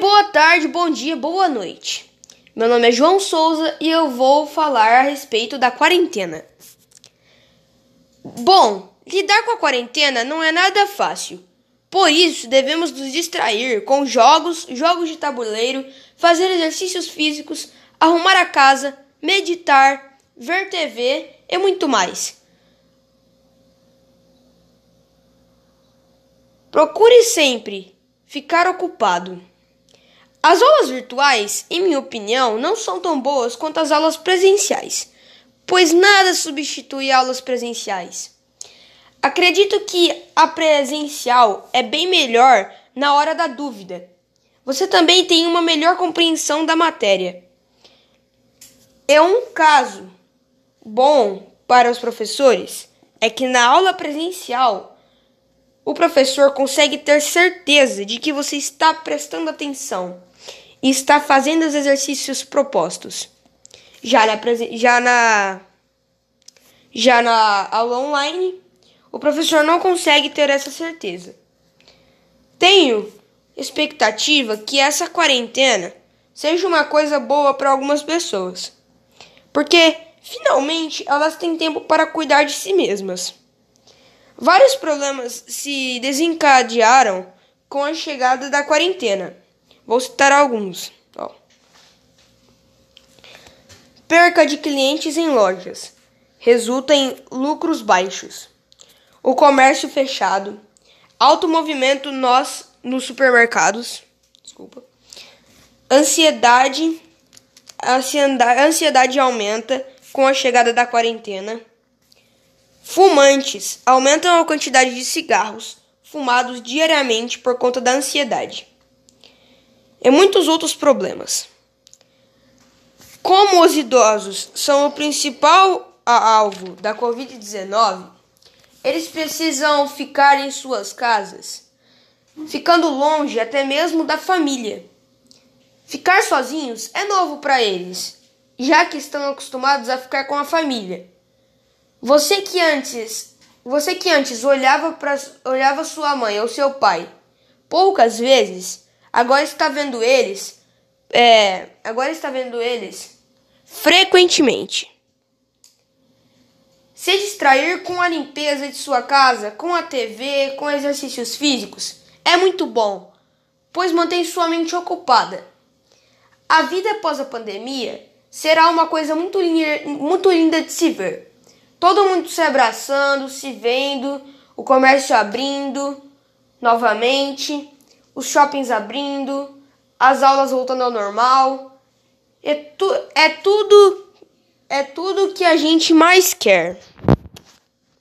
Boa tarde, bom dia, boa noite. Meu nome é João Souza e eu vou falar a respeito da quarentena. Bom, lidar com a quarentena não é nada fácil. Por isso, devemos nos distrair com jogos, jogos de tabuleiro, fazer exercícios físicos, arrumar a casa, meditar, ver TV e muito mais. Procure sempre ficar ocupado. As aulas virtuais, em minha opinião, não são tão boas quanto as aulas presenciais, pois nada substitui aulas presenciais. Acredito que a presencial é bem melhor na hora da dúvida. Você também tem uma melhor compreensão da matéria. É um caso bom para os professores é que na aula presencial o professor consegue ter certeza de que você está prestando atenção e está fazendo os exercícios propostos. Já na, já na, já na aula online, o professor não consegue ter essa certeza. Tenho expectativa que essa quarentena seja uma coisa boa para algumas pessoas, porque finalmente elas têm tempo para cuidar de si mesmas. Vários problemas se desencadearam com a chegada da quarentena. Vou citar alguns. Ó. Perca de clientes em lojas resulta em lucros baixos. O comércio fechado. Alto movimento nós nos supermercados. Desculpa. Ansiedade. Ansiedade, ansiedade aumenta com a chegada da quarentena. Fumantes aumentam a quantidade de cigarros fumados diariamente por conta da ansiedade e muitos outros problemas. Como os idosos são o principal alvo da Covid-19, eles precisam ficar em suas casas, ficando longe até mesmo da família. Ficar sozinhos é novo para eles, já que estão acostumados a ficar com a família. Você que antes, você que antes olhava para olhava sua mãe ou seu pai poucas vezes, Agora está vendo eles. É, agora está vendo eles frequentemente. Se distrair com a limpeza de sua casa, com a TV, com exercícios físicos é muito bom, pois mantém sua mente ocupada. A vida após a pandemia será uma coisa muito, muito linda de se ver. Todo mundo se abraçando, se vendo, o comércio abrindo novamente os shoppings abrindo, as aulas voltando ao normal. É, tu, é tudo é tudo que a gente mais quer.